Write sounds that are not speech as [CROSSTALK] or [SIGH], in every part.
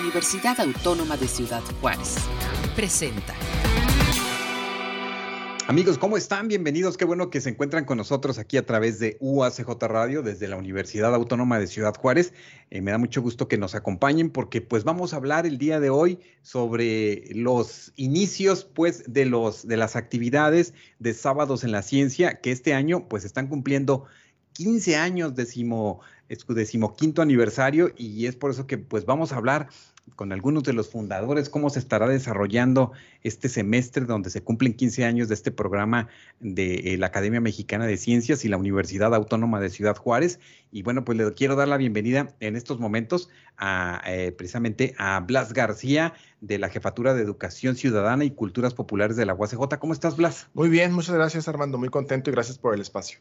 Universidad Autónoma de Ciudad Juárez. Presenta. Amigos, ¿cómo están? Bienvenidos. Qué bueno que se encuentran con nosotros aquí a través de UACJ Radio desde la Universidad Autónoma de Ciudad Juárez. Eh, me da mucho gusto que nos acompañen porque pues vamos a hablar el día de hoy sobre los inicios pues de los de las actividades de sábados en la ciencia que este año pues están cumpliendo 15 años decimoquinto aniversario y es por eso que pues vamos a hablar con algunos de los fundadores, cómo se estará desarrollando este semestre donde se cumplen 15 años de este programa de eh, la Academia Mexicana de Ciencias y la Universidad Autónoma de Ciudad Juárez. Y bueno, pues le quiero dar la bienvenida en estos momentos a eh, precisamente a Blas García de la Jefatura de Educación Ciudadana y Culturas Populares de la UACJ. ¿Cómo estás, Blas? Muy bien, muchas gracias, Armando. Muy contento y gracias por el espacio.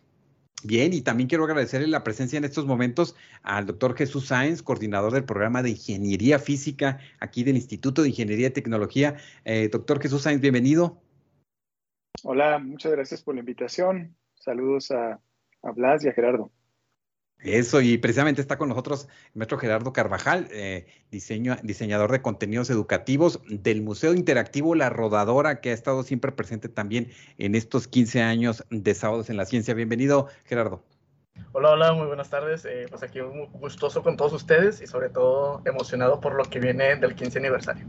Bien, y también quiero agradecerle la presencia en estos momentos al doctor Jesús Sáenz, coordinador del programa de Ingeniería Física aquí del Instituto de Ingeniería y Tecnología. Eh, doctor Jesús Sáenz, bienvenido. Hola, muchas gracias por la invitación. Saludos a, a Blas y a Gerardo. Eso, y precisamente está con nosotros el maestro Gerardo Carvajal, eh, diseñador de contenidos educativos del Museo Interactivo La Rodadora, que ha estado siempre presente también en estos 15 años de Sábados en la Ciencia. Bienvenido, Gerardo. Hola, hola, muy buenas tardes. Eh, pues aquí muy gustoso con todos ustedes y sobre todo emocionado por lo que viene del 15 aniversario.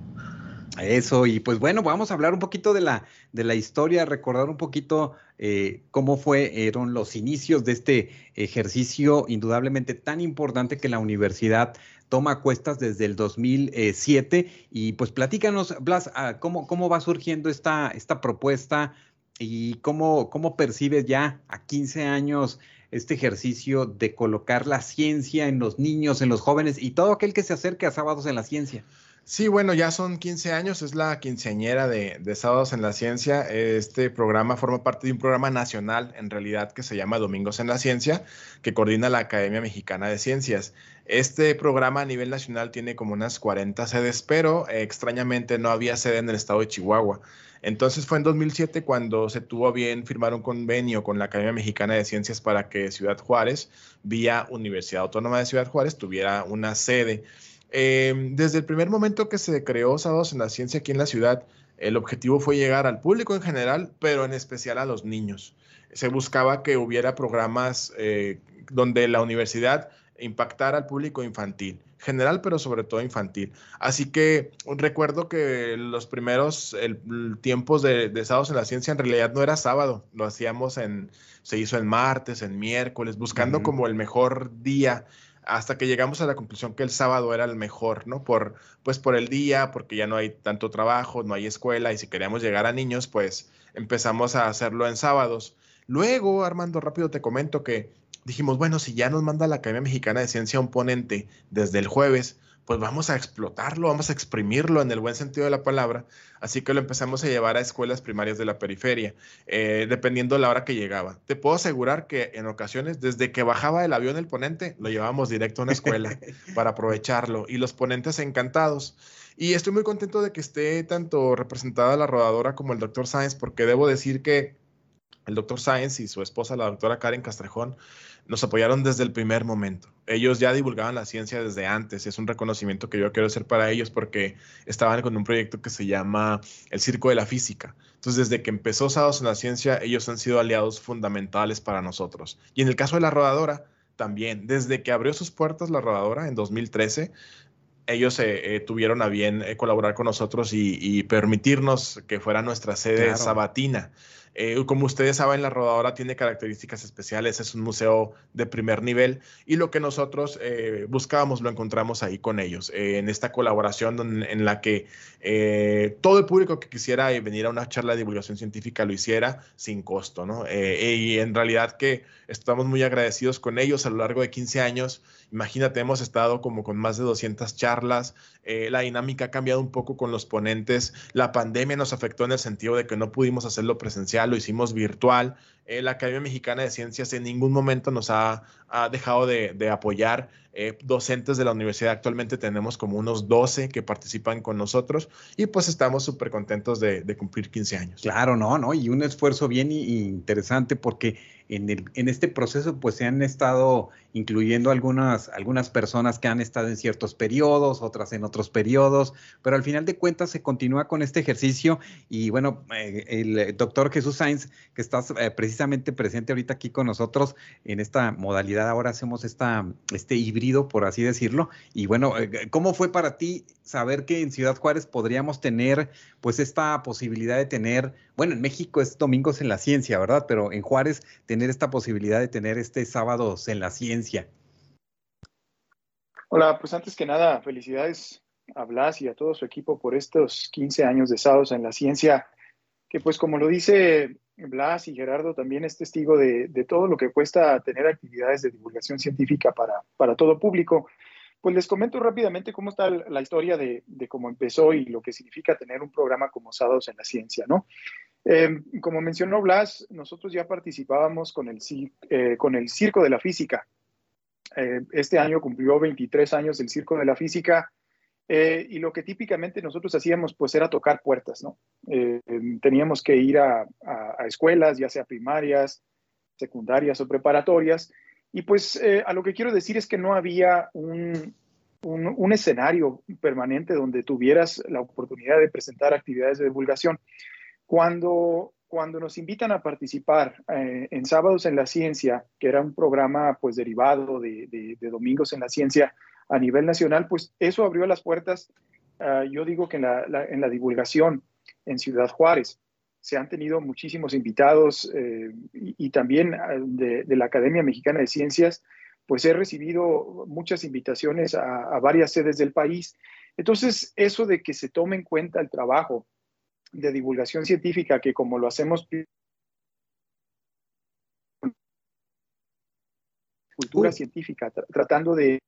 Eso, y pues bueno, vamos a hablar un poquito de la, de la historia, recordar un poquito eh, cómo fueron los inicios de este ejercicio indudablemente tan importante que la universidad toma cuestas desde el 2007. Y pues platícanos, Blas, ah, cómo, cómo va surgiendo esta, esta propuesta y cómo, cómo percibes ya a 15 años este ejercicio de colocar la ciencia en los niños, en los jóvenes y todo aquel que se acerque a sábados en la ciencia. Sí, bueno, ya son 15 años, es la quinceañera de, Sábados en la Ciencia. Este programa forma parte de un programa nacional, en realidad, que se llama Domingos en la Ciencia, que coordina la Academia Mexicana de Ciencias. Este programa a nivel nacional tiene como unas 40 sedes, pero eh, extrañamente no había sede en el estado de Chihuahua. Entonces fue en 2007 cuando se tuvo bien firmar un convenio con la Academia Mexicana de Ciencias para que Ciudad Juárez, vía Universidad Autónoma de Ciudad Juárez, tuviera una sede. Em, desde el primer momento que se creó Sábados en la Ciencia aquí en la ciudad, el objetivo fue llegar al público en general, pero en especial a los niños. Se buscaba que hubiera programas eh, donde la universidad impactara al público infantil, general, pero sobre todo infantil. Así que recuerdo que los primeros tiempos de, de, Sábados en la Ciencia en realidad no era sábado, lo hacíamos en, se hizo en martes, en miércoles, buscando como el mejor día hasta que llegamos a la conclusión que el sábado era el mejor, ¿no? Por, pues por el día, porque ya no hay tanto trabajo, no hay escuela y si queríamos llegar a niños, pues empezamos a hacerlo en sábados. Luego, Armando, rápido te comento que dijimos, bueno, si ya nos manda la Academia Mexicana de Ciencia un ponente desde el jueves, pues vamos a explotarlo, vamos a exprimirlo en el buen sentido de la palabra. Así que lo empezamos a llevar a escuelas primarias de la periferia, eh, dependiendo de la hora que llegaba. Te puedo asegurar que en ocasiones, desde que bajaba el avión el ponente, lo llevábamos directo a una escuela [LAUGHS] para aprovecharlo y los ponentes encantados. Y estoy muy contento de que esté tanto representada la rodadora como el doctor Sáenz, porque debo decir que el doctor Sáenz y su esposa, la doctora Karen Castrejón, nos apoyaron desde el primer momento. Ellos ya divulgaban la ciencia desde antes. Es un reconocimiento que yo quiero hacer para ellos porque estaban con un proyecto que se llama el Circo de la Física. Entonces, desde que empezó Sábados en la Ciencia, ellos han sido aliados fundamentales para nosotros. Y en el caso de la rodadora, también, desde que abrió sus puertas la rodadora en 2013, ellos eh, eh, tuvieron a bien eh, colaborar con nosotros y, permitirnos que fuera nuestra sede sabatina. Eh, como ustedes saben, la rodadora tiene características especiales, es un museo de primer nivel y lo que nosotros eh, buscábamos lo encontramos ahí con ellos, eh, en esta colaboración en, la que todo el público que quisiera venir a una charla de divulgación científica lo hiciera sin costo, ¿no? y en realidad que estamos muy agradecidos con ellos a lo largo de 15 años. Imagínate, hemos estado como con más de 200 charlas, la dinámica ha cambiado un poco con los ponentes, la pandemia nos afectó en el sentido de que no pudimos hacerlo presencial lo hicimos virtual. Eh, la Academia Mexicana de Ciencias en ningún momento nos ha, ha dejado de, apoyar eh, docentes de la universidad. Actualmente tenemos como unos 12 que participan con nosotros y pues estamos súper contentos de, de, cumplir 15 años. Claro, no, no, y un esfuerzo bien interesante porque en, el, en este proceso pues se han estado incluyendo algunas, algunas personas que han estado en ciertos periodos, otras en otros periodos, pero al final de cuentas se continúa con este ejercicio y bueno, eh, el doctor Jesús Sainz, que está eh, precisamente presente ahorita aquí con nosotros en esta modalidad, ahora hacemos esta, este híbrido, por así decirlo, y bueno, eh, ¿cómo fue para ti saber que en Ciudad Juárez podríamos tener pues esta posibilidad de tener, bueno, en México es Domingos en la Ciencia, ¿verdad? Pero en Juárez tener esta posibilidad de tener este Sábados en la Ciencia. Hola, pues antes que nada, felicidades a Blas y a todo su equipo por estos 15 años de Sábados en la Ciencia, que pues como lo dice Blas y Gerardo también es testigo de, todo lo que cuesta tener actividades de divulgación científica para, todo público. Pues les comento rápidamente cómo está la historia de, cómo empezó y lo que significa tener un programa como Sábados en la Ciencia, ¿no? Eh, como mencionó Blas, nosotros ya participábamos con el, eh, Circo de la Física. Eh, este año cumplió 23 años el Circo de la Física y lo que típicamente nosotros hacíamos pues era tocar puertas, ¿no? teníamos que ir a, escuelas, ya sea primarias, secundarias o preparatorias, y pues eh, a lo que quiero decir es que no había un, un, escenario permanente donde tuvieras la oportunidad de presentar actividades de divulgación. Cuando, cuando nos invitan a participar eh, en Sábados en la Ciencia, que era un programa pues derivado de, de, Domingos en la Ciencia a nivel nacional, pues eso abrió las puertas, ah, yo digo que en la, en la divulgación en Ciudad Juárez se han tenido muchísimos invitados eh, y, también ah, de, la Academia Mexicana de Ciencias, pues he recibido muchas invitaciones a, varias sedes del país. Entonces, eso de que se tome en cuenta el trabajo de divulgación científica, que como lo hacemos cultura científica, tratando de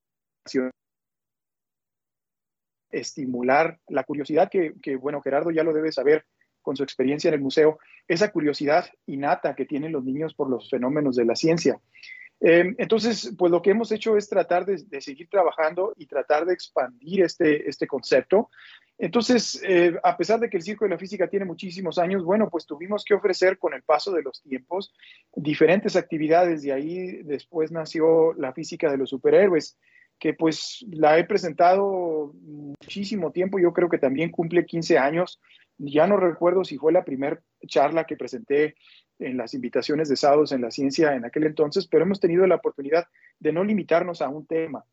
estimular la curiosidad que, que, bueno, Gerardo ya lo debe saber, con su experiencia en el museo, esa curiosidad innata que tienen los niños por los fenómenos de la ciencia. Eh, entonces, pues lo que hemos hecho es tratar de, seguir trabajando y tratar de expandir este, este concepto. Entonces, eh, a pesar de que el Circo de la Física tiene muchísimos años, bueno, pues tuvimos que ofrecer con el paso de los tiempos diferentes actividades. De ahí después nació la física de los superhéroes, que pues la he presentado muchísimo tiempo, yo creo que también cumple 15 años ya no recuerdo si fue la primera charla que presenté en las invitaciones de sábados en la ciencia en aquel entonces, pero hemos tenido la oportunidad de no limitarnos a un tema,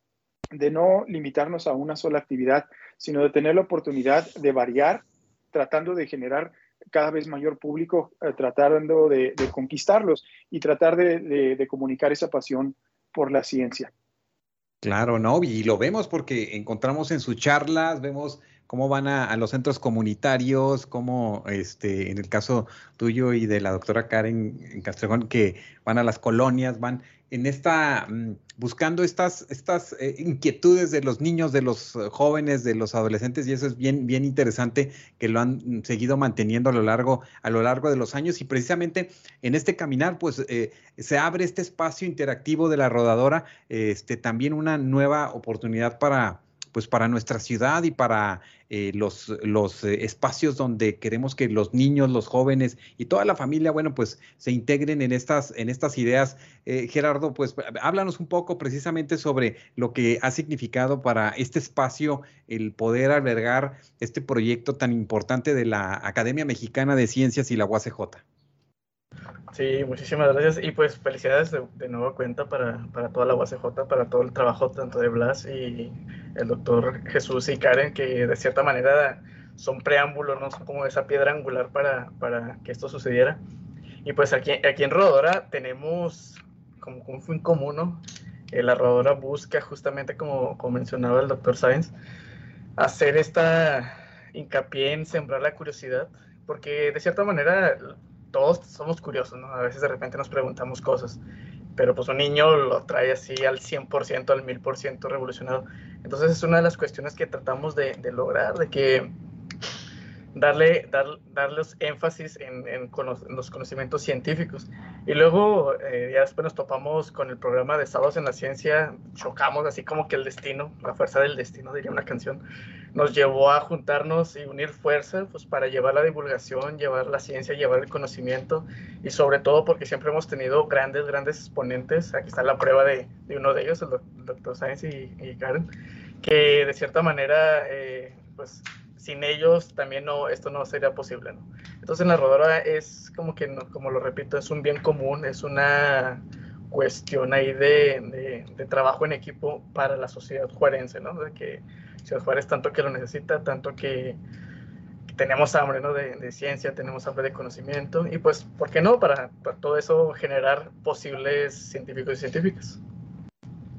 de no limitarnos a una sola actividad, sino de tener la oportunidad de variar, tratando de generar cada vez mayor público, eh, tratando de, conquistarlos y tratar de, de comunicar esa pasión por la ciencia. Claro, ¿no? Y lo vemos porque encontramos en sus charlas, vemos cómo van a, los centros comunitarios, cómo este, en el caso tuyo y de la doctora Karen Castrejón, que van a las colonias, van en esta, mm, buscando estas, estas eh, inquietudes de los niños, de los jóvenes, de los adolescentes, y eso es bien, bien interesante que lo han seguido manteniendo a lo largo, a lo largo de los años. Y precisamente en este caminar, pues eh, se abre este espacio interactivo de la rodadora, este, también una nueva oportunidad para pues para nuestra ciudad y para eh, los, los eh, espacios donde queremos que los niños, los jóvenes y toda la familia, bueno, pues se integren en estas, en estas ideas. Eh, Gerardo, pues háblanos un poco precisamente sobre lo que ha significado para este espacio el poder albergar este proyecto tan importante de la Academia Mexicana de Ciencias y la UACJ. Sí, muchísimas gracias y pues felicidades de, de nuevo cuenta para, para, toda la UACJ, para todo el trabajo tanto de Blas y el doctor Jesús y Karen, que de cierta manera son preámbulos, ¿no? son como esa piedra angular para, para que esto sucediera. Y pues aquí, aquí en Rodadora tenemos como un fin común, ¿no? Eh, la Rodadora busca justamente, como, como mencionaba el doctor Sáenz, hacer esta hincapié en sembrar la curiosidad, porque de cierta manera todos somos curiosos, ¿no? A veces de repente nos preguntamos cosas, pero pues un niño lo trae así al 100%, al 1000% revolucionado. Entonces es una de las cuestiones que tratamos de, lograr, de que darle, dar, darles énfasis en, en, los conocimientos científicos. Y luego eh, ya después nos topamos con el programa de Sábados en la Ciencia, chocamos así como que el destino, la fuerza del destino, diría una canción, nos llevó a juntarnos y unir fuerzas pues, para llevar la divulgación, llevar la ciencia, llevar el conocimiento y sobre todo porque siempre hemos tenido grandes, grandes exponentes. Aquí está la prueba de, de uno de ellos, el, doctor Sáenz y, y, Karen, que de cierta manera, eh, pues sin ellos también no, esto no sería posible. ¿no? Entonces la rodadora es como que, como lo repito, es un bien común, es una cuestión ahí de, de, trabajo en equipo para la sociedad juarense, ¿no? De que Ciudad Juárez tanto que lo necesita, tanto que, tenemos hambre, ¿no? De, de, ciencia, tenemos hambre de conocimiento y pues, ¿por qué no? Para, para todo eso generar posibles científicos y científicas.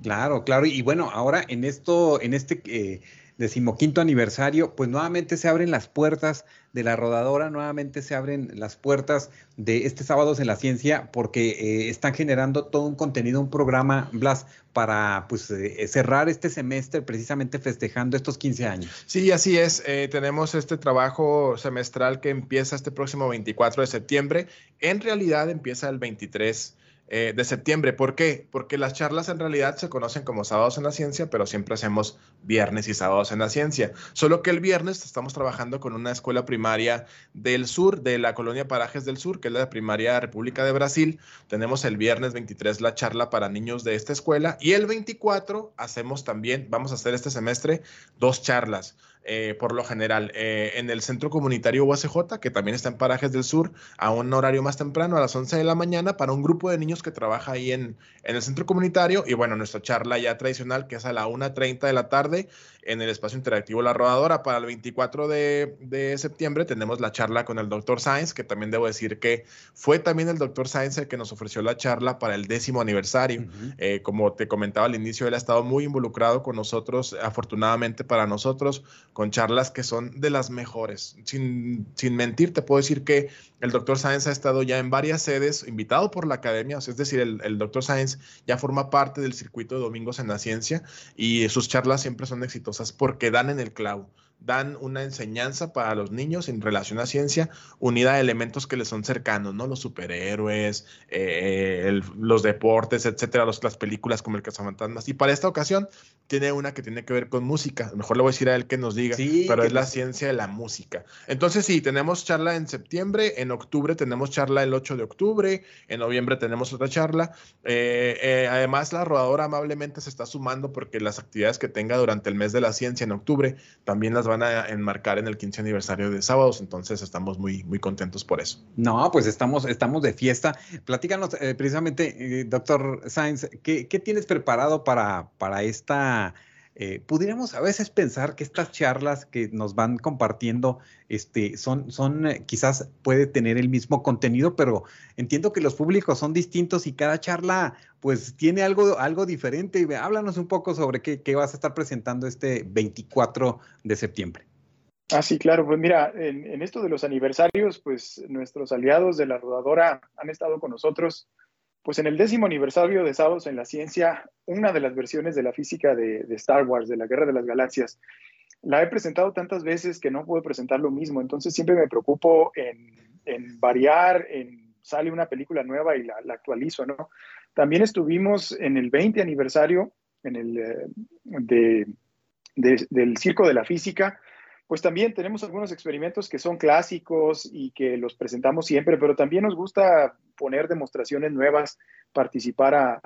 Claro, claro. Y bueno, ahora en esto, en este... Eh, decimoquinto aniversario, pues nuevamente se abren las puertas de la rodadora, nuevamente se abren las puertas de este Sábados en la Ciencia, porque eh, están generando todo un contenido, un programa, Blas, para pues eh, cerrar este semestre precisamente festejando estos 15 años. Sí, así es. Eh, tenemos este trabajo semestral que empieza este próximo 24 de septiembre. En realidad empieza el 23 eh, de septiembre. ¿Por qué? Porque las charlas en realidad se conocen como sábados en la ciencia, pero siempre hacemos viernes y sábados en la ciencia. Solo que el viernes estamos trabajando con una escuela primaria del sur, de la colonia Parajes del Sur, que es la primaria República de Brasil. Tenemos el viernes 23 la charla para niños de esta escuela y el 24 hacemos también, vamos a hacer este semestre, dos charlas. Eh, por lo general, eh, en el centro comunitario UACJ, que también está en Parajes del Sur, a un horario más temprano, a las 11 de la mañana, para un grupo de niños que trabaja ahí en, en el centro comunitario. Y bueno, nuestra charla ya tradicional, que es a la 1.30 de la tarde, en el espacio interactivo La Rodadora. Para el 24 de, de septiembre tenemos la charla con el doctor Sáenz, que también debo decir que fue también el doctor Sáenz el que nos ofreció la charla para el décimo aniversario. Eh, como te comentaba al inicio, él ha estado muy involucrado con nosotros, afortunadamente para nosotros con charlas que son de las mejores. Sin, sin mentir, te puedo decir que el doctor Sáenz ha estado ya en varias sedes, invitado por la academia, es decir, el, el doctor Sáenz ya forma parte del circuito de Domingos en la Ciencia y sus charlas siempre son exitosas porque dan en el clavo dan una enseñanza para los niños en relación a ciencia unida a elementos que les son cercanos, ¿no? Los superhéroes, eh, los deportes, etcétera, los, las películas como el Cazafantasmas. Y para esta ocasión tiene una que tiene que ver con música. Mejor le voy a decir a él que nos diga, pero es la ciencia de la música. Entonces, sí, tenemos charla en septiembre, en octubre tenemos charla el 8 de octubre, en noviembre tenemos otra charla. Eh, eh, además, la rodadora amablemente se está sumando porque las actividades que tenga durante el mes de la ciencia en octubre también las van a enmarcar en el 15 aniversario de sábados, entonces estamos muy, muy contentos por eso. No, pues estamos, estamos de fiesta. Platícanos eh, precisamente, doctor Sainz, ¿qué, ¿qué, tienes preparado para, para esta eh, pudiéramos a veces pensar que estas charlas que nos van compartiendo este, son, son eh, quizás puede tener el mismo contenido, pero entiendo que los públicos son distintos y cada charla pues tiene algo, algo diferente. Háblanos un poco sobre qué, qué vas a estar presentando este 24 de septiembre. Ah, sí, claro. Pues mira, en, en, esto de los aniversarios, pues nuestros aliados de la rodadora han estado con nosotros pues en el décimo aniversario de Sábados en la Ciencia, una de las versiones de la física de, Star Wars, de la Guerra de las Galaxias, la he presentado tantas veces que no puedo presentar lo mismo. Entonces siempre me preocupo en, variar, en sale una película nueva y la, actualizo, ¿no? También estuvimos en el 20 aniversario en el, eh, del Circo de la Física, pues también tenemos algunos experimentos que son clásicos y que los presentamos siempre, pero también nos gusta poner demostraciones nuevas, participar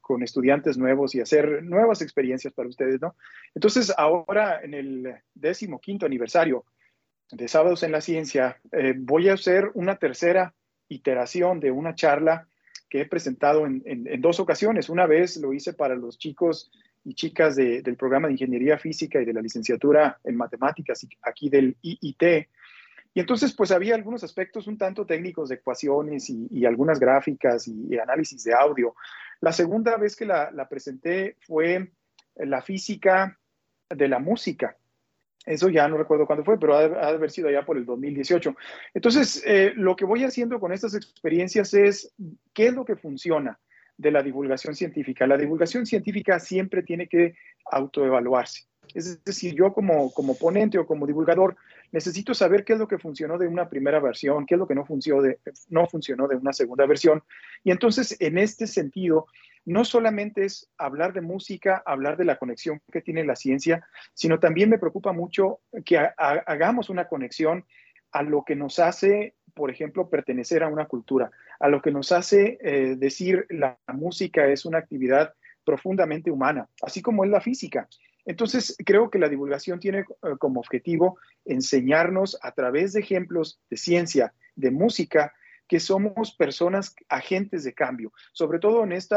con estudiantes nuevos y hacer nuevas experiencias para ustedes, ¿no? Entonces, ahora en el décimo quinto aniversario de Sábados en la Ciencia, eh, voy a hacer una tercera iteración de una charla que he presentado en, en, dos ocasiones. Una vez lo hice para los chicos y chicas del programa de Ingeniería Física y de la licenciatura en Matemáticas aquí del IIT. Y entonces, pues había algunos aspectos un tanto técnicos de ecuaciones y, algunas gráficas y, análisis de audio. La segunda vez que la, presenté fue la física de la música. Eso ya no recuerdo cuándo fue, pero ha de, haber sido allá por el 2018. Entonces, eh, lo que voy haciendo con estas experiencias es qué es lo que funciona de la divulgación científica. La divulgación científica siempre tiene que autoevaluarse. Es decir, yo como, como ponente o como divulgador necesito saber qué es lo que funcionó de una primera versión, qué es lo que no funcionó de, no funcionó de una segunda versión. Y entonces, en este sentido, no solamente es hablar de música, hablar de la conexión que tiene la ciencia, sino también me preocupa mucho que hagamos una conexión a lo que nos hace, por ejemplo, pertenecer a una cultura, a lo que nos hace eh, decir la música es una actividad profundamente humana, así como es la física. Entonces, creo que la divulgación tiene eh, como objetivo enseñarnos a través de ejemplos de ciencia, de música, que somos personas agentes de cambio, sobre todo en este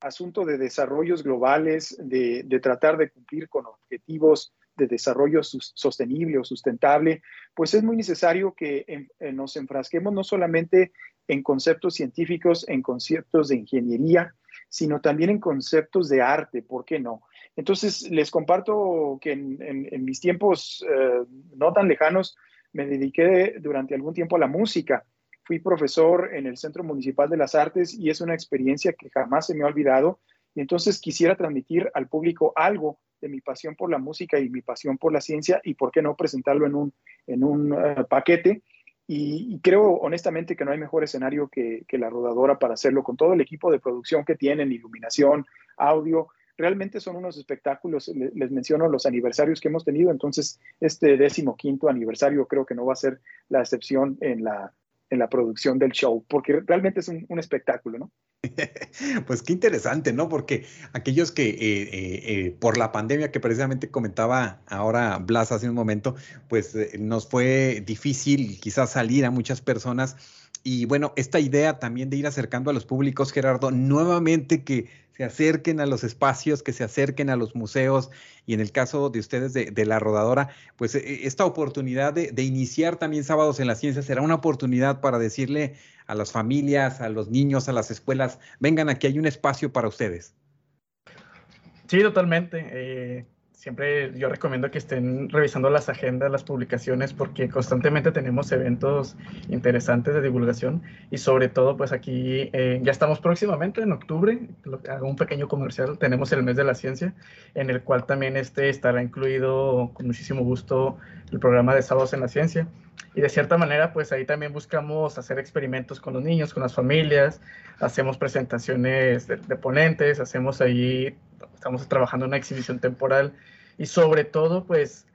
asunto de desarrollos globales, de, tratar de cumplir con objetivos de desarrollo sostenible o sustentable, pues es muy necesario que nos enfrasquemos no solamente en conceptos científicos, en conceptos de ingeniería, sino también en conceptos de arte, ¿por qué no? Entonces, les comparto que en, mis tiempos eh, no tan lejanos me dediqué durante algún tiempo a la música. Fui profesor en el Centro Municipal de las Artes y es una experiencia que jamás se me ha olvidado. Y entonces quisiera transmitir al público algo de mi pasión por la música y mi pasión por la ciencia y por qué no presentarlo en un, en un eh, paquete. Y, creo honestamente que no hay mejor escenario que, que, la rodadora para hacerlo con todo el equipo de producción que tienen, iluminación, audio, realmente son unos espectáculos, les, menciono los aniversarios que hemos tenido, entonces este décimo quinto aniversario creo que no va a ser la excepción en la, en la producción del show, porque realmente es un, espectáculo, ¿no? [LAUGHS] Pues qué interesante, ¿no? Porque aquellos que eh, eh, eh, por la pandemia que precisamente comentaba ahora Blas hace un momento, pues nos fue difícil quizás salir a muchas personas y bueno, esta idea también de ir acercando a los públicos, Gerardo, nuevamente que se acerquen a los espacios, que se acerquen a los museos y en el caso de ustedes de, la rodadora, pues e, esta oportunidad de, de, iniciar también sábados en la ciencia será una oportunidad para decirle a las familias, a los niños, a las escuelas, vengan aquí, hay un espacio para ustedes. Sí, totalmente. Eh, siempre yo recomiendo que estén revisando las agendas, las publicaciones, porque constantemente tenemos eventos interesantes de divulgación y sobre todo, pues aquí eh, ya estamos próximamente en octubre, hago un pequeño comercial, tenemos el mes de la ciencia, en el cual también este estará incluido con muchísimo gusto el programa de sábados en la ciencia. Y de cierta manera, pues ahí también buscamos hacer experimentos con los niños, con las familias, hacemos presentaciones de, de ponentes, hacemos ahí estamos trabajando una exhibición temporal y sobre todo, pues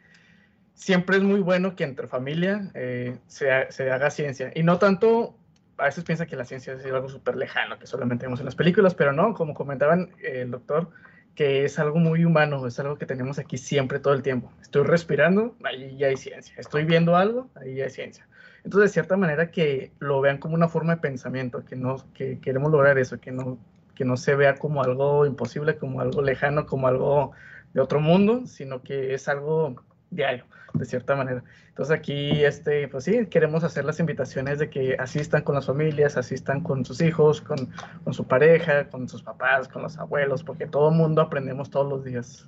siempre es muy bueno que entre familia eh, se, se, haga ciencia y no tanto, a veces piensa que la ciencia es algo súper lejano, que solamente vemos en las películas, pero no, como comentaban eh, el doctor, que es algo muy humano, es algo que tenemos aquí siempre, todo el tiempo. Estoy respirando, ahí ya hay ciencia. Estoy viendo algo, ahí ya hay ciencia. Entonces, de cierta manera, que lo vean como una forma de pensamiento, que, no, que queremos lograr eso, que no, que no se vea como algo imposible, como algo lejano, como algo de otro mundo, sino que es algo diario, de cierta manera. Entonces aquí, este, pues sí, queremos hacer las invitaciones de que asistan con las familias, asistan con sus hijos, con, con su pareja, con sus papás, con los abuelos, porque todo mundo aprendemos todos los días.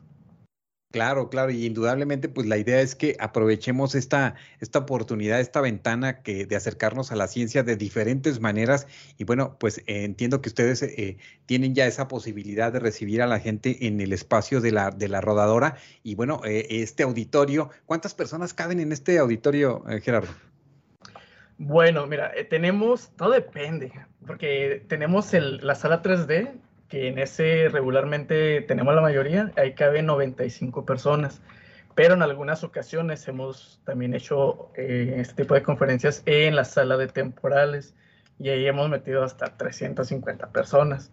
Claro, claro, y indudablemente, pues la idea es que aprovechemos esta, esta oportunidad, esta ventana que, de acercarnos a la ciencia de diferentes maneras. Y bueno, pues eh, entiendo que ustedes eh, tienen ya esa posibilidad de recibir a la gente en el espacio de la, de la rodadora. Y bueno, eh, este auditorio, ¿cuántas personas caben en este auditorio, Gerardo? Bueno, mira, tenemos, todo depende, porque tenemos el, la sala 3D, en ese regularmente tenemos la mayoría, ahí caben 95 personas, pero en algunas ocasiones hemos también hecho eh, este tipo de conferencias en la sala de temporales y ahí hemos metido hasta 350 personas,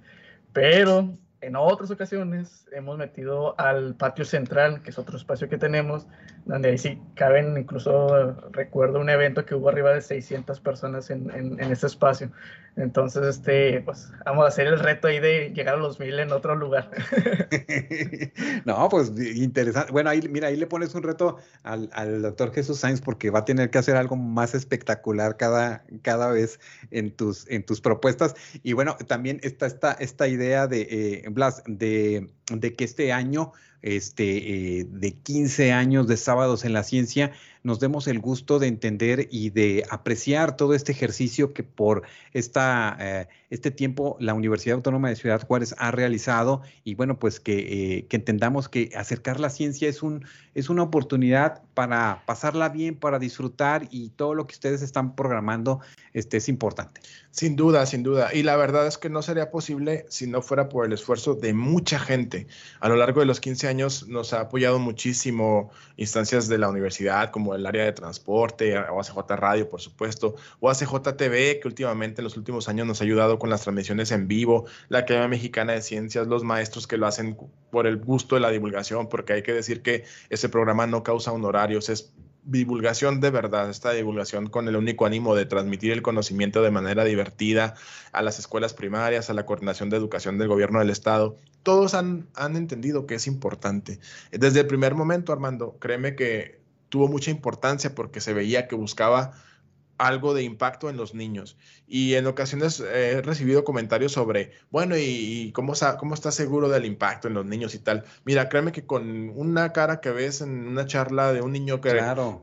pero en otras ocasiones hemos metido al patio central, que es otro espacio que tenemos, donde ahí sí caben, incluso recuerdo un evento que hubo arriba de 600 personas en, en, en ese espacio. Entonces, este, pues vamos a hacer el reto ahí de llegar a los mil en otro lugar. [LAUGHS] no, pues interesante. Bueno, ahí, mira, ahí le pones un reto al, al, doctor Jesús Sainz porque va a tener que hacer algo más espectacular cada, cada vez en tus, en tus propuestas. Y bueno, también está esta, esta idea de, eh, Blas, de, de que este año este, eh, de 15 años de sábados en la ciencia, nos demos el gusto de entender y de apreciar todo este ejercicio que por esta, eh, este tiempo la Universidad Autónoma de Ciudad Juárez ha realizado y bueno, pues que, eh, que, entendamos que acercar la ciencia es, un, es una oportunidad para pasarla bien, para disfrutar y todo lo que ustedes están programando este, es importante. Sin duda, sin duda. Y la verdad es que no sería posible si no fuera por el esfuerzo de mucha gente. A lo largo de los 15 años nos ha apoyado muchísimo instancias de la universidad como el área de transporte, OACJ Radio, por supuesto, OACJ TV, que últimamente en los últimos años nos ha ayudado con las transmisiones en vivo, la Academia Mexicana de Ciencias, los maestros que lo hacen por el gusto de la divulgación, porque hay que decir que ese programa no causa honorarios, es divulgación de verdad, esta divulgación con el único ánimo de transmitir el conocimiento de manera divertida a las escuelas primarias, a la coordinación de educación del gobierno del estado. Todos han, han entendido que es importante. Desde el primer momento, Armando, créeme que tuvo mucha importancia porque se veía que buscaba algo de impacto en los niños. Y en ocasiones he recibido comentarios sobre, bueno, ¿y, cómo, cómo estás seguro del impacto en los niños y tal? Mira, créeme que con una cara que ves en una charla de un niño que,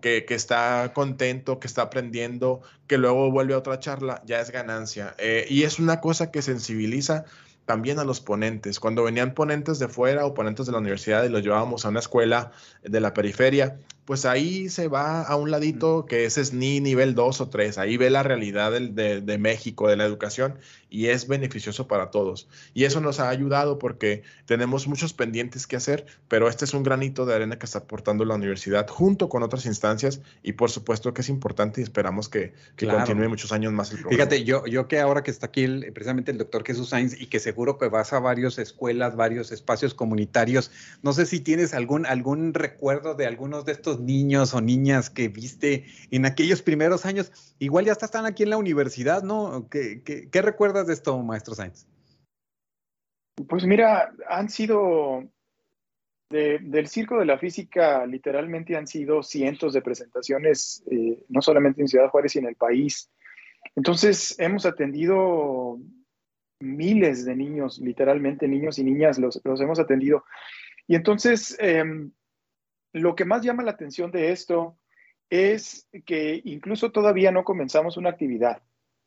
que, que, está contento, que está aprendiendo, que luego vuelve a otra charla, ya es ganancia. Eh, y es una cosa que sensibiliza también a los ponentes. Cuando venían ponentes de fuera o ponentes de la universidad y los llevábamos a una escuela de la periferia, pues ahí se va a un ladito que ese es ni nivel 2 o 3. Ahí ve la realidad de, de, México, de la educación, y es beneficioso para todos. Y eso nos ha ayudado porque tenemos muchos pendientes que hacer, pero este es un granito de arena que está aportando la universidad junto con otras instancias, y por supuesto que es importante y esperamos que, que continúe muchos años más el programa. Fíjate, yo, yo que ahora que está aquí precisamente el doctor Jesús Sainz y que seguro que vas a varias escuelas, varios espacios comunitarios, no sé si tienes algún, algún recuerdo de algunos de estos niños o niñas que viste en aquellos primeros años. Igual ya están aquí en la universidad, ¿no? ¿Qué, qué, recuerdas de esto, maestro Sainz? Pues mira, han sido del Circo de la Física, literalmente han sido cientos de presentaciones, eh, no solamente en Ciudad Juárez, sino en el país. Entonces, hemos atendido miles de niños, literalmente niños y niñas, los, los hemos atendido. Y entonces, em, lo que más llama la atención de esto es que incluso todavía no comenzamos una actividad.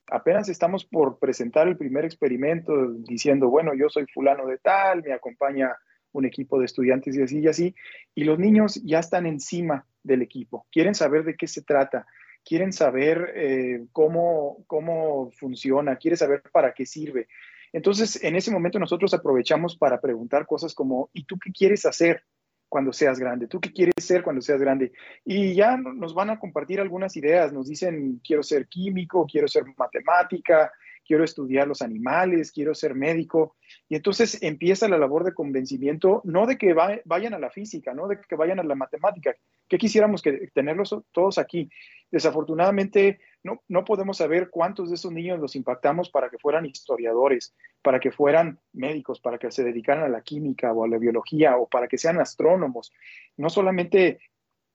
Apenas estamos por presentar el primer experimento diciendo, bueno, yo soy fulano de tal, me acompaña un equipo de estudiantes y así y así, y los niños ya están encima del equipo, quieren saber de qué se trata, quieren saber eh, cómo, cómo funciona, quieren saber para qué sirve. Entonces, en ese momento nosotros aprovechamos para preguntar cosas como, ¿y tú qué quieres hacer? Cuando seas grande? ¿Tú qué quieres ser cuando seas grande? Y ya nos van a compartir algunas ideas, nos dicen, quiero ser químico, quiero ser matemática, quiero estudiar los animales, quiero ser médico. Y entonces empieza la labor de convencimiento, no de que vayan a la física, no de que vayan a la matemática, que quisiéramos que tenerlos todos aquí. Desafortunadamente, no, no podemos saber cuántos de esos niños los impactamos para que fueran historiadores, para que fueran médicos, para que se dedicaran a la química o a la biología o para que sean astrónomos. No solamente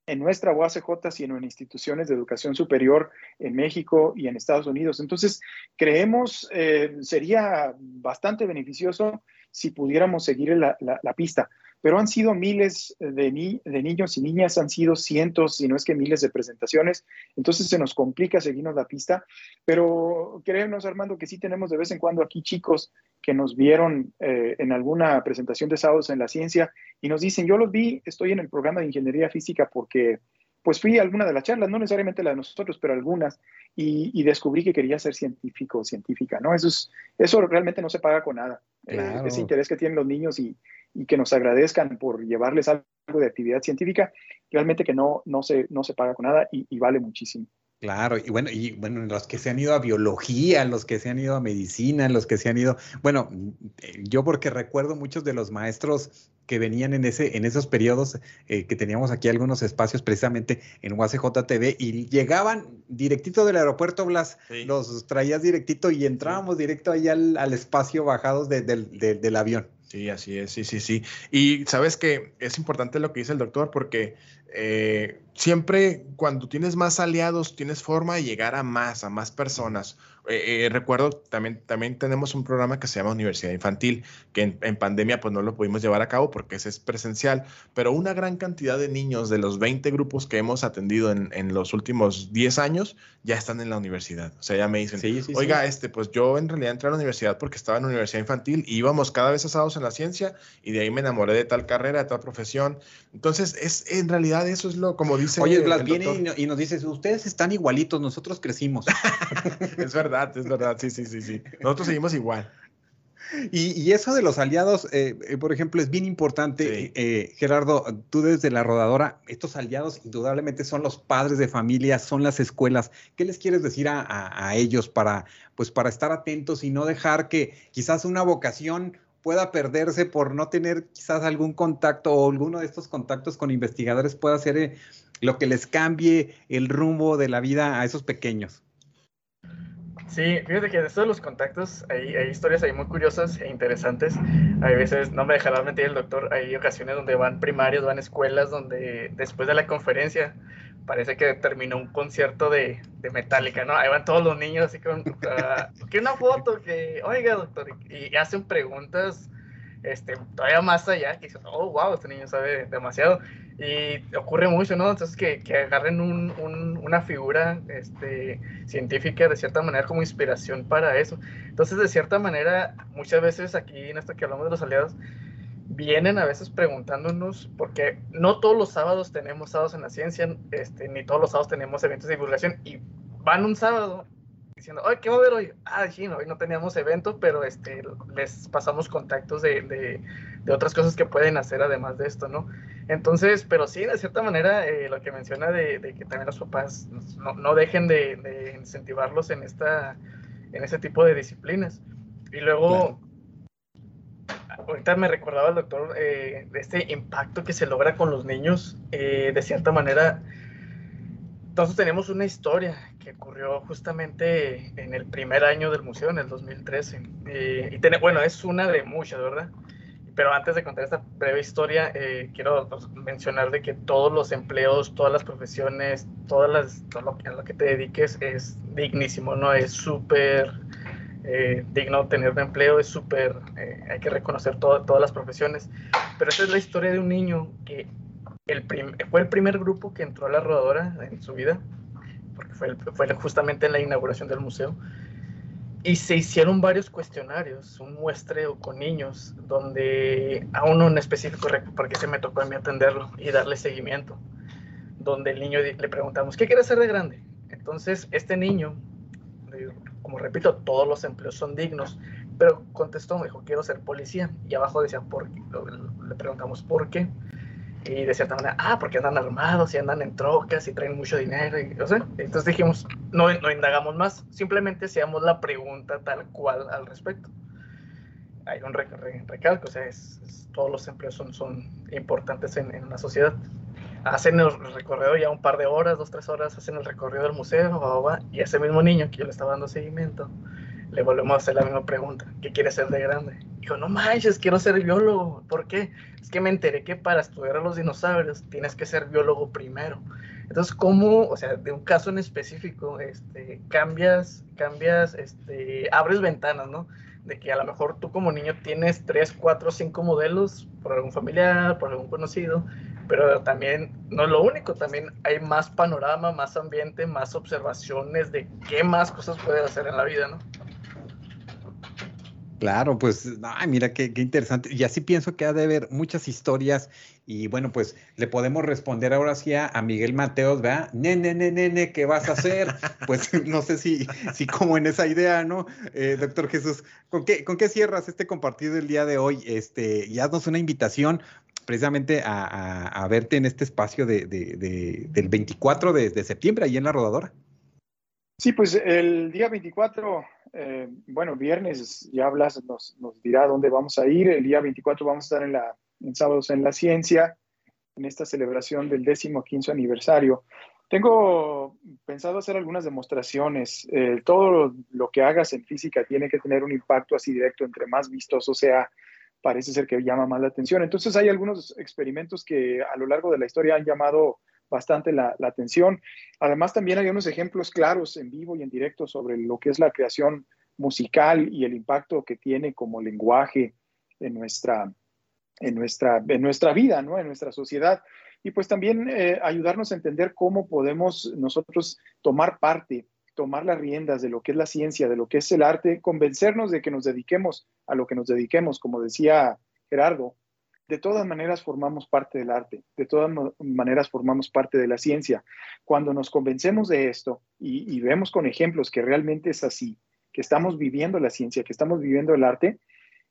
en nuestra UACJ, sino en instituciones de educación superior en México y en Estados Unidos. Entonces, creemos eh, sería bastante beneficioso si pudiéramos seguir la, la pista pero han sido miles de, niños y niñas, han sido cientos, si no es que miles de presentaciones, entonces se nos complica seguirnos la pista, pero creemos, Armando, que sí tenemos de vez en cuando aquí chicos que nos vieron eh, en alguna presentación de sábados en la ciencia y nos dicen, yo los vi, estoy en el programa de ingeniería física porque pues fui a alguna de las charlas, no necesariamente la de nosotros, pero algunas, y, descubrí que quería ser científico o científica, ¿no? Eso, es, eso realmente no se paga con nada. Eh, ese interés que tienen los niños y, y que nos agradezcan por llevarles algo de actividad científica, realmente que no, no, se, no se paga con nada y, vale muchísimo. Claro, y bueno, y bueno, los que se han ido a biología, los que se han ido a medicina, los que se han ido, bueno, yo porque recuerdo muchos de los maestros que venían en ese, en esos periodos eh, que teníamos aquí algunos espacios precisamente en UACJ TV y llegaban directito del aeropuerto Blas, los traías directito y entrábamos directo ahí al, espacio bajados del avión. Sí, así es, sí, sí, sí. Y sabes que es importante lo que dice el doctor porque eh, siempre cuando tienes más aliados, tienes forma de llegar a más, a más personas. Eh, eh, recuerdo, también, también tenemos un programa que se llama Universidad Infantil, que en, pandemia pues no lo pudimos llevar a cabo porque ese es presencial, pero una gran cantidad de niños de los 20 grupos que hemos atendido en, en los últimos 10 años ya están en la universidad. O sea, ya me dicen, oiga, este, pues yo en realidad entré a la universidad porque estaba en la Universidad Infantil y íbamos cada vez asados en la ciencia y de ahí me enamoré de tal carrera, de tal profesión. Entonces, es en realidad eso es lo, como dice... Oye, Blas, viene y, nos dices, ustedes están igualitos, nosotros crecimos. [LAUGHS] es verdad, es verdad, sí, sí, sí, sí. Nosotros seguimos igual. Y, eso de los aliados, eh, eh, por ejemplo, es bien importante. Eh, Gerardo, tú desde la rodadora, estos aliados indudablemente son los padres de familia, son las escuelas. ¿Qué les quieres decir a, ellos para, pues, para estar atentos y no dejar que quizás una vocación pueda perderse por no tener quizás algún contacto o alguno de estos contactos con investigadores pueda ser lo que les cambie el rumbo de la vida a esos pequeños? Sí, fíjate que de estos los contactos hay, hay, historias ahí muy curiosas e interesantes. Hay veces, no me dejará mentir el doctor, hay ocasiones donde van primarios, van escuelas donde después de la conferencia parece que terminó un concierto de, de Metallica, ¿no? Ahí van todos los niños así con, uh, que una foto, que, oiga doctor, y, hacen preguntas este, todavía más allá, que dicen, oh, wow, este niño sabe demasiado. Y ocurre mucho, ¿no? Entonces que, que agarren un, un, una figura este, científica de cierta manera como inspiración para eso. Entonces, de cierta manera, muchas veces aquí en esto que hablamos de los aliados, vienen a veces preguntándonos, porque no todos los sábados tenemos sábados en la ciencia, este, ni todos los sábados tenemos eventos de divulgación, y van un sábado diciendo, ay, ¿qué va a haber hoy? Ah, sí, hoy no teníamos evento, pero este, les pasamos contactos de, de, de, otras cosas que pueden hacer además de esto, ¿no? Entonces, pero sí, de cierta manera, eh, lo que menciona de, de, que también los papás no, no dejen de, incentivarlos en, esta, en ese tipo de disciplinas. Y luego, ahorita me recordaba el doctor eh, de este impacto que se logra con los niños, eh, de cierta manera, entonces tenemos una historia que ocurrió justamente en el primer año del museo, en el 2013. Eh, y tiene, bueno, es una de muchas, ¿verdad? Pero antes de contar esta breve historia, eh, quiero pues, mencionar de que todos los empleos, todas las profesiones, todas las, todo lo a lo que te dediques es dignísimo, ¿no? Es súper eh, digno tener un empleo, es súper, hay que reconocer todas las profesiones. Pero esta es la historia de un niño que el fue el primer grupo que entró a la rodadora en su vida, porque fue, fue justamente en la inauguración del museo. Y se hicieron varios cuestionarios, un muestreo con niños, donde a uno en específico, porque se me tocó a mí atenderlo y darle seguimiento, donde el niño le preguntamos, ¿qué quiere ser de grande? Entonces, este niño, como repito, todos los empleos son dignos, pero contestó, me dijo, quiero ser policía. Y abajo decía, ¿por? Le preguntamos, ¿por qué? y de cierta manera, ah, porque andan armados y andan en trocas y traen mucho dinero. Entonces dijimos, no, indagamos más, simplemente hacíamos la pregunta tal cual al respecto. Hay un recalco, o sea, todos los empleos son, importantes en, en, una sociedad. Hacen el recorrido ya un par de horas, dos, tres horas, hacen el recorrido del museo, y ese mismo niño que yo le estaba dando seguimiento, le volvemos a hacer la misma pregunta, ¿qué quiere ser de grande? Dijo, no manches, quiero ser biólogo. ¿Por qué? Es que me enteré que para estudiar a los dinosaurios tienes que ser biólogo primero. Entonces, ¿cómo, o sea, de un caso en específico, este, cambias, cambias, este, abres ventanas, ¿no? De que a lo mejor tú como niño tienes tres, cuatro, cinco modelos por algún familiar, por algún conocido, pero también no es lo único, también hay más panorama, más ambiente, más observaciones de qué más cosas puedes hacer en la vida, ¿no? Claro, pues, ay, mira qué, qué, interesante. Y así pienso que ha de haber muchas historias. Y bueno, pues le podemos responder ahora sí a, Miguel Mateos, ¿verdad? Nene, nene, nene, ¿qué vas a hacer? [LAUGHS] pues no sé si, si como en esa idea, ¿no? Eh, doctor Jesús, ¿con qué, ¿con qué cierras este compartido del día de hoy? Este, y haznos una invitación precisamente a, verte en este espacio de, de, de, del 24 de, septiembre, ahí en la rodadora. Sí, pues el día 24 eh, bueno, viernes ya Blas nos, dirá dónde vamos a ir. El día 24 vamos a estar en, la, en Sábados en la Ciencia, en esta celebración del décimo quinto aniversario. Tengo pensado hacer algunas demostraciones. Eh, todo lo, que hagas en física tiene que tener un impacto así directo, entre más vistoso sea, parece ser que llama más la atención. Entonces hay algunos experimentos que a lo largo de la historia han llamado bastante la, atención. Además, también hay unos ejemplos claros en vivo y en directo sobre lo que es la creación musical y el impacto que tiene como lenguaje en nuestra, en nuestra, en nuestra vida, ¿no? en nuestra sociedad. Y pues también eh, ayudarnos a entender cómo podemos nosotros tomar parte, tomar las riendas de lo que es la ciencia, de lo que es el arte, convencernos de que nos dediquemos a lo que nos dediquemos, como decía Gerardo, de todas maneras formamos parte del arte, de todas maneras formamos parte de la ciencia. Cuando nos convencemos de esto y, vemos con ejemplos que realmente es así, que estamos viviendo la ciencia, que estamos viviendo el arte,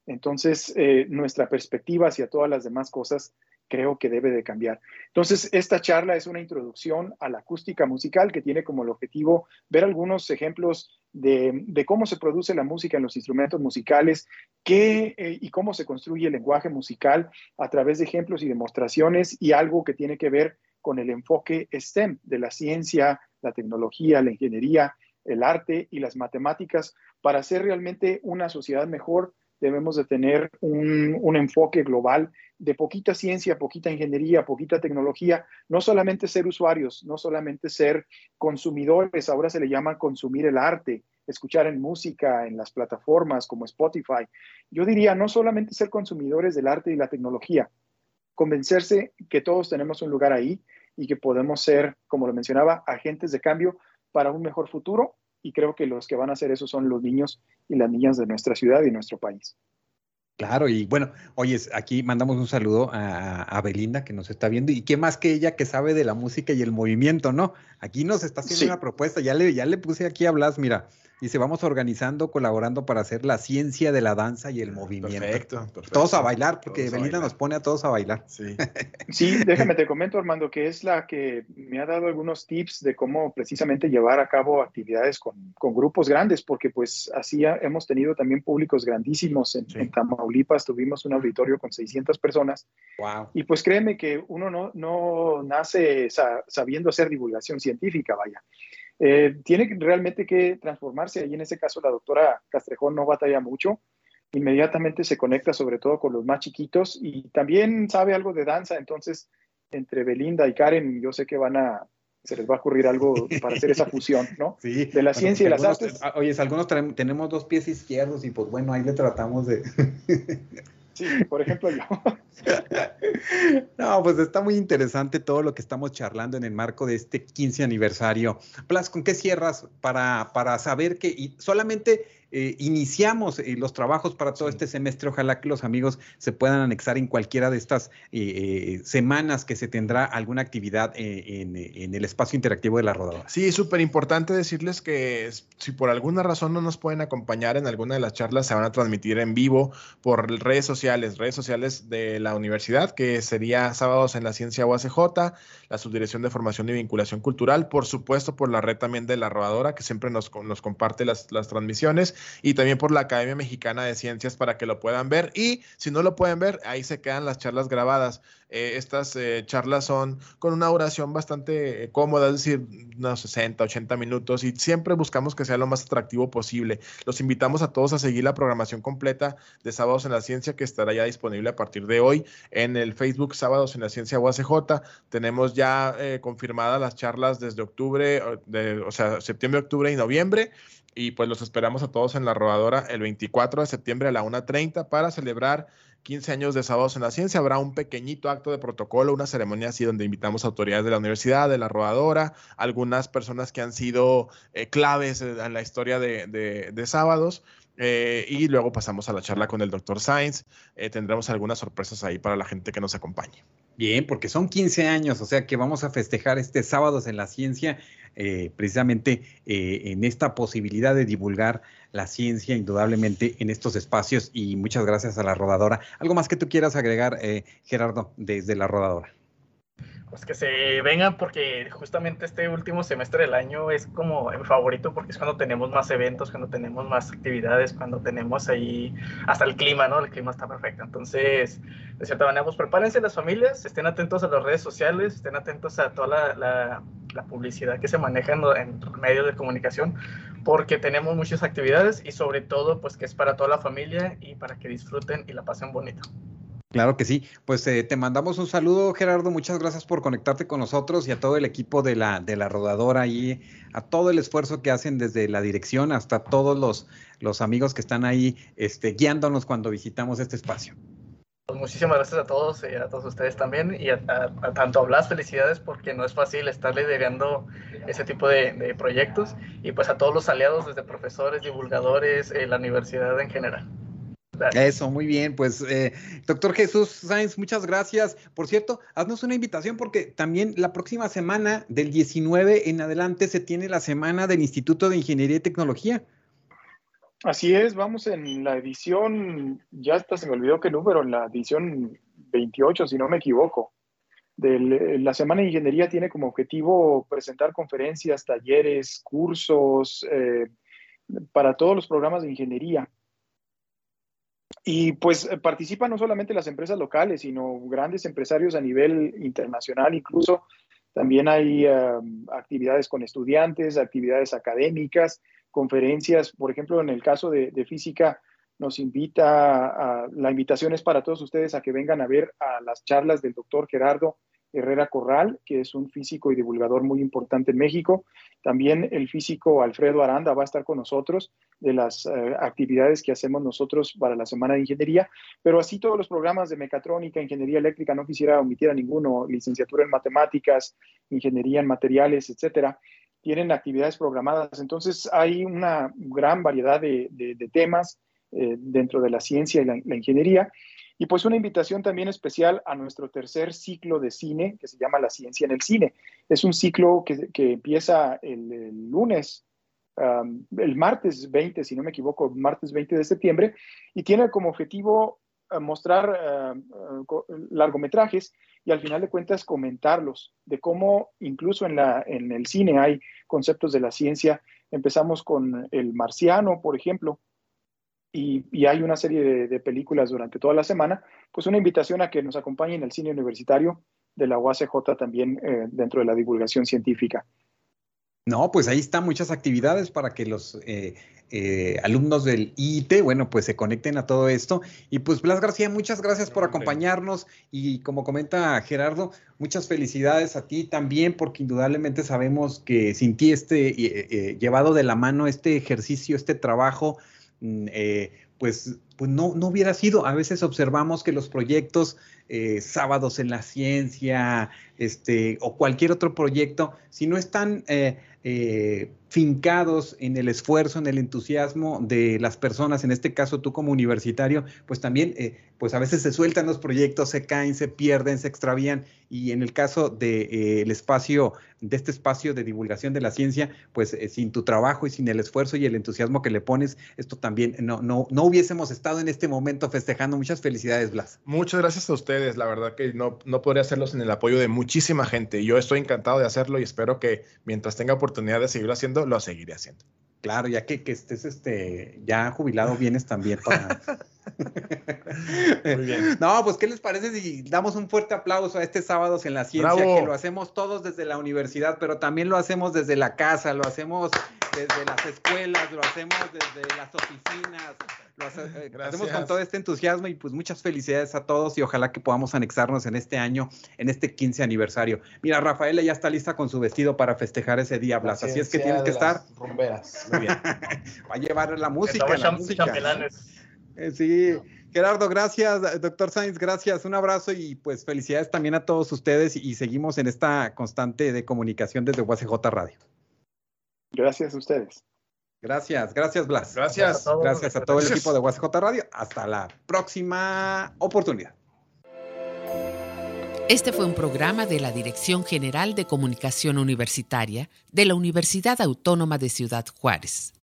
entonces eh, nuestra perspectiva hacia todas las demás cosas creo que debe de cambiar. Entonces, esta charla es una introducción a la acústica musical que tiene como el objetivo ver algunos ejemplos de, cómo se produce la música en los instrumentos musicales qué, eh, y cómo se construye el lenguaje musical a través de ejemplos y demostraciones y algo que tiene que ver con el enfoque STEM de la ciencia, la tecnología, la ingeniería, el arte y las matemáticas para hacer realmente una sociedad mejor debemos de tener un, enfoque global de poquita ciencia, poquita ingeniería, poquita tecnología, no solamente ser usuarios, no solamente ser consumidores, ahora se le llama consumir el arte, escuchar en música, en las plataformas como Spotify. Yo diría no solamente ser consumidores del arte y la tecnología, convencerse que todos tenemos un lugar ahí y que podemos ser, como lo mencionaba, agentes de cambio para un mejor futuro y creo que los que van a hacer eso son los niños y las niñas de nuestra ciudad y nuestro país. Claro, y bueno, oye, aquí mandamos un saludo a, Belinda que nos está viendo, y qué más que ella que sabe de la música y el movimiento, ¿no? Aquí nos está haciendo una propuesta, ya le, ya le puse aquí a Blas, mira, Dice, vamos organizando, colaborando para hacer la ciencia de la danza y el movimiento. Perfecto, perfecto. Todos a bailar, porque Belinda nos pone a todos a bailar. Sí. [LAUGHS] sí, déjame te comento, Armando, que es la que me ha dado algunos tips de cómo precisamente llevar a cabo actividades con, grupos grandes, porque pues así hemos tenido también públicos grandísimos. En, Tamaulipas tuvimos un auditorio con 600 personas. Wow. Y pues créeme que uno no, no nace sabiendo hacer divulgación científica, vaya. Eh, tiene realmente que transformarse. Y en ese caso la doctora Castrejón no batalla mucho. Inmediatamente se conecta sobre todo con los más chiquitos y también sabe algo de danza. Entonces, entre Belinda y Karen, yo sé que van a, se les va a ocurrir algo para hacer esa fusión, ¿no? Sí. De la ciencia y las artes. Ah, oye, algunos tenemos dos pies izquierdos y pues bueno, ahí le tratamos de... [LAUGHS] Sí, por ejemplo yo. [LAUGHS] No, pues está muy interesante todo lo que estamos charlando en el marco de este 15 aniversario. Plas, ¿con qué cierras para, para saber que solamente eh, iniciamos eh, los trabajos para todo este semestre. Ojalá que los amigos se puedan anexar en cualquiera de estas eh, semanas que se tendrá alguna actividad en, el espacio interactivo de la rodadora. Sí, súper importante decirles que si por alguna razón no nos pueden acompañar en alguna de las charlas, se van a transmitir en vivo por redes sociales, redes sociales de la universidad, que sería sábados en la ciencia UACJ, la subdirección de formación y vinculación cultural, por supuesto por la red también de la rodadora, que siempre nos, nos comparte las, las transmisiones y también por la Academia Mexicana de Ciencias para que lo puedan ver. Y si no lo pueden ver, ahí se quedan las charlas grabadas. Eh, estas eh, charlas son con una duración bastante eh, cómoda, es decir, unos 60, 80 minutos y siempre buscamos que sea lo más atractivo posible. Los invitamos a todos a seguir la programación completa de Sábados en la Ciencia que estará ya disponible a partir de hoy en el Facebook Sábados en la Ciencia UACJ. Tenemos ya confirmadas las charlas desde octubre, o sea, septiembre, octubre y noviembre y pues los esperamos a todos en la rodadora el 24 de septiembre a la 1.30 para celebrar 15 años de Sábados en la Ciencia. Habrá un pequeñito acto de protocolo, una ceremonia así donde invitamos a autoridades de la universidad, de la rodadora, algunas personas que han sido eh, claves en la historia de, Sábados. Eh, y luego pasamos a la charla con el doctor Sainz. Eh, tendremos algunas sorpresas ahí para la gente que nos acompañe. Bien, porque son 15 años, o sea que vamos a festejar este sábados en la ciencia, eh, precisamente eh, en esta posibilidad de divulgar la ciencia, indudablemente, en estos espacios. Y muchas gracias a la rodadora. ¿Algo más que tú quieras agregar, eh, Gerardo, desde la rodadora? Pues que se vengan porque justamente este último semestre del año es como mi favorito porque es cuando tenemos más eventos, cuando tenemos más actividades, cuando tenemos ahí hasta el clima, ¿no? El clima está perfecto. Entonces, de cierta manera, pues prepárense las familias, estén atentos a las redes sociales, estén atentos a toda la, la publicidad que se maneja en, en, medios de comunicación, porque tenemos muchas actividades y sobre todo pues que es para toda la familia y para que disfruten y la pasen bonito. Claro que sí. Pues eh, te mandamos un saludo, Gerardo. Muchas gracias por conectarte con nosotros y a todo el equipo de la, de la rodadora y a todo el esfuerzo que hacen desde la dirección hasta todos los, los amigos que están ahí este, guiándonos cuando visitamos este espacio. Pues muchísimas gracias a todos y a todos ustedes también y a, tanto a felicidades porque no es fácil estar liderando ese tipo de, de, proyectos y pues a todos los aliados desde profesores, divulgadores, eh, la universidad en general. Eso, muy bien. Pues, eh, doctor Jesús Sáenz, muchas gracias. Por cierto, haznos una invitación porque también la próxima semana, del 19 en adelante, se tiene la semana del Instituto de Ingeniería y Tecnología. Así es, vamos en la edición, ya hasta se me olvidó qué número, en la edición 28, si no me equivoco. De la Semana de Ingeniería tiene como objetivo presentar conferencias, talleres, cursos eh, para todos los programas de ingeniería. Y pues participan no solamente las empresas locales, sino grandes empresarios a nivel internacional, incluso también hay actividades con estudiantes, actividades académicas, conferencias, por ejemplo, en el caso de, de física, nos invita, a, la invitación es para todos ustedes a que vengan a ver a las charlas del doctor Gerardo Herrera Corral, que es un físico y divulgador muy importante en México. También el físico Alfredo Aranda va a estar con nosotros de las uh, actividades que hacemos nosotros para la Semana de Ingeniería, pero así todos los programas de mecatrónica, ingeniería eléctrica, no quisiera omitir a ninguno, licenciatura en matemáticas, ingeniería en materiales, etcétera, tienen actividades programadas. Entonces hay una gran variedad de, temas eh, dentro de la ciencia y la ingeniería. Y pues una invitación también especial a nuestro tercer ciclo de cine, que se llama La Ciencia en el Cine. Es un ciclo que, que empieza el, lunes, el martes 20, si no me equivoco, martes 20 de septiembre, y tiene como objetivo uh, mostrar uh, uh, largometrajes y al final de cuentas comentarlos, de cómo incluso en, la, en el cine hay conceptos de la ciencia. Empezamos con El Marciano, por ejemplo, y, y, hay una serie de, de, películas durante toda la semana, pues una invitación a que nos acompañen el cine universitario de la UACJ también eh, dentro de la divulgación científica. No, pues ahí están muchas actividades para que los eh, eh, alumnos del IIT, bueno, pues se conecten a todo esto. Y pues Blas García, muchas gracias por acompañarnos y como comenta Gerardo, muchas felicidades a ti también, porque indudablemente sabemos que sin ti este eh, llevado de la mano este ejercicio, este trabajo, eh, pues, pues no, no, hubiera sido. A veces observamos que los proyectos, eh, sábados en la ciencia, este, o cualquier otro proyecto, si no están eh, eh, fincados en el esfuerzo, en el entusiasmo de las personas, en este caso tú como universitario, pues también, eh, pues a veces se sueltan los proyectos, se caen, se pierden, se extravían, y en el caso del de, eh, espacio, de este espacio de divulgación de la ciencia, pues eh, sin tu trabajo y sin el esfuerzo y el entusiasmo que le pones, esto también no, no, no hubiésemos estado en este momento festejando. Muchas felicidades, Blas. Muchas gracias a ustedes, la verdad que no, no podría hacerlo sin el apoyo de muchísima gente. Yo estoy encantado de hacerlo y espero que mientras tenga oportunidad de seguirlo haciendo, lo seguiré haciendo. Claro, ya que, que estés este, ya jubilado, vienes también para. [LAUGHS] Muy bien. No, pues, ¿qué les parece si damos un fuerte aplauso a este sábado en la ciencia? Bravo. Que lo hacemos todos desde la universidad, pero también lo hacemos desde la casa, lo hacemos desde las escuelas, lo hacemos desde las oficinas, lo hace, eh, hacemos con todo este entusiasmo y pues muchas felicidades a todos y ojalá que podamos anexarnos en este año, en este 15 aniversario. Mira, Rafaela ya está lista con su vestido para festejar ese día, Blas, así es que tienes que estar. Rumberas. Muy bien. Va a llevar la música. La música. Eh, sí. Gerardo, gracias. Doctor Sainz, gracias. Un abrazo y pues felicidades también a todos ustedes y seguimos en esta constante de comunicación desde UACJ Radio. Gracias a ustedes. Gracias, gracias Blas. Gracias. Gracias a, gracias a todo el equipo de UACJ Radio. Hasta la próxima oportunidad. Este fue un programa de la Dirección General de Comunicación Universitaria de la Universidad Autónoma de Ciudad Juárez.